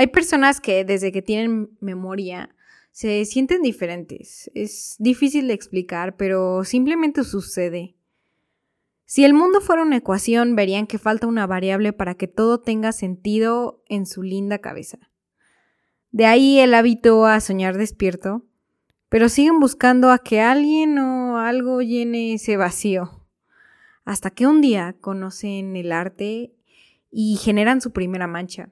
Hay personas que desde que tienen memoria se sienten diferentes. Es difícil de explicar, pero simplemente sucede. Si el mundo fuera una ecuación, verían que falta una variable para que todo tenga sentido en su linda cabeza. De ahí el hábito a soñar despierto, pero siguen buscando a que alguien o algo llene ese vacío. Hasta que un día conocen el arte y generan su primera mancha.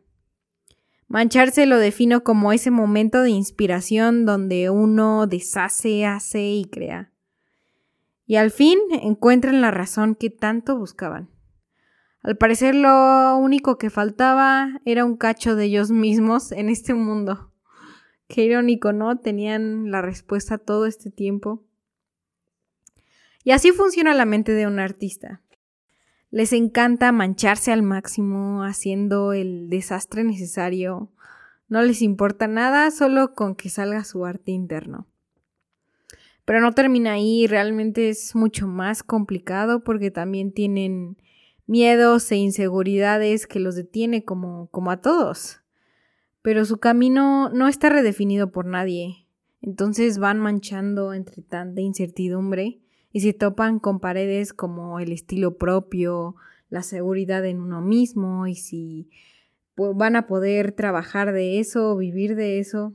Mancharse lo defino como ese momento de inspiración donde uno deshace, hace y crea. Y al fin encuentran la razón que tanto buscaban. Al parecer lo único que faltaba era un cacho de ellos mismos en este mundo. Qué irónico, ¿no? Tenían la respuesta todo este tiempo. Y así funciona la mente de un artista. Les encanta mancharse al máximo, haciendo el desastre necesario. No les importa nada, solo con que salga su arte interno. Pero no termina ahí, realmente es mucho más complicado porque también tienen miedos e inseguridades que los detiene como, como a todos. Pero su camino no está redefinido por nadie. Entonces van manchando entre tanta incertidumbre y se topan con paredes como el estilo propio, la seguridad en uno mismo y si van a poder trabajar de eso vivir de eso.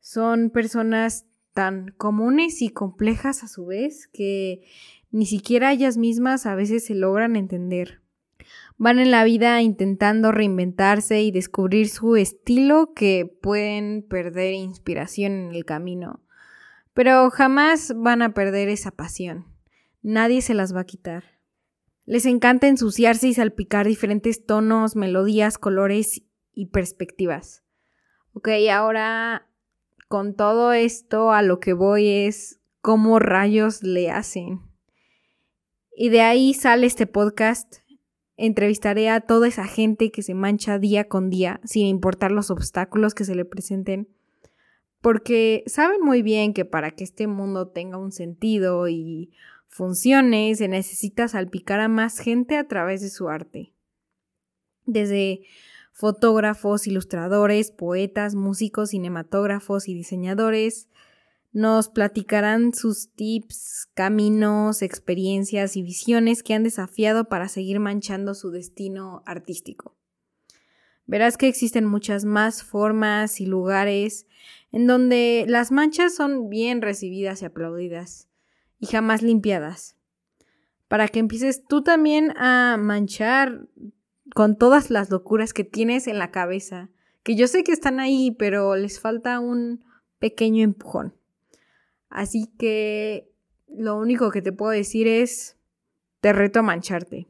Son personas tan comunes y complejas a su vez que ni siquiera ellas mismas a veces se logran entender. Van en la vida intentando reinventarse y descubrir su estilo que pueden perder inspiración en el camino. Pero jamás van a perder esa pasión. Nadie se las va a quitar. Les encanta ensuciarse y salpicar diferentes tonos, melodías, colores y perspectivas. Ok, ahora con todo esto a lo que voy es cómo rayos le hacen. Y de ahí sale este podcast. Entrevistaré a toda esa gente que se mancha día con día, sin importar los obstáculos que se le presenten porque saben muy bien que para que este mundo tenga un sentido y funcione, se necesita salpicar a más gente a través de su arte. Desde fotógrafos, ilustradores, poetas, músicos, cinematógrafos y diseñadores, nos platicarán sus tips, caminos, experiencias y visiones que han desafiado para seguir manchando su destino artístico. Verás que existen muchas más formas y lugares en donde las manchas son bien recibidas y aplaudidas y jamás limpiadas. Para que empieces tú también a manchar con todas las locuras que tienes en la cabeza, que yo sé que están ahí, pero les falta un pequeño empujón. Así que lo único que te puedo decir es, te reto a mancharte.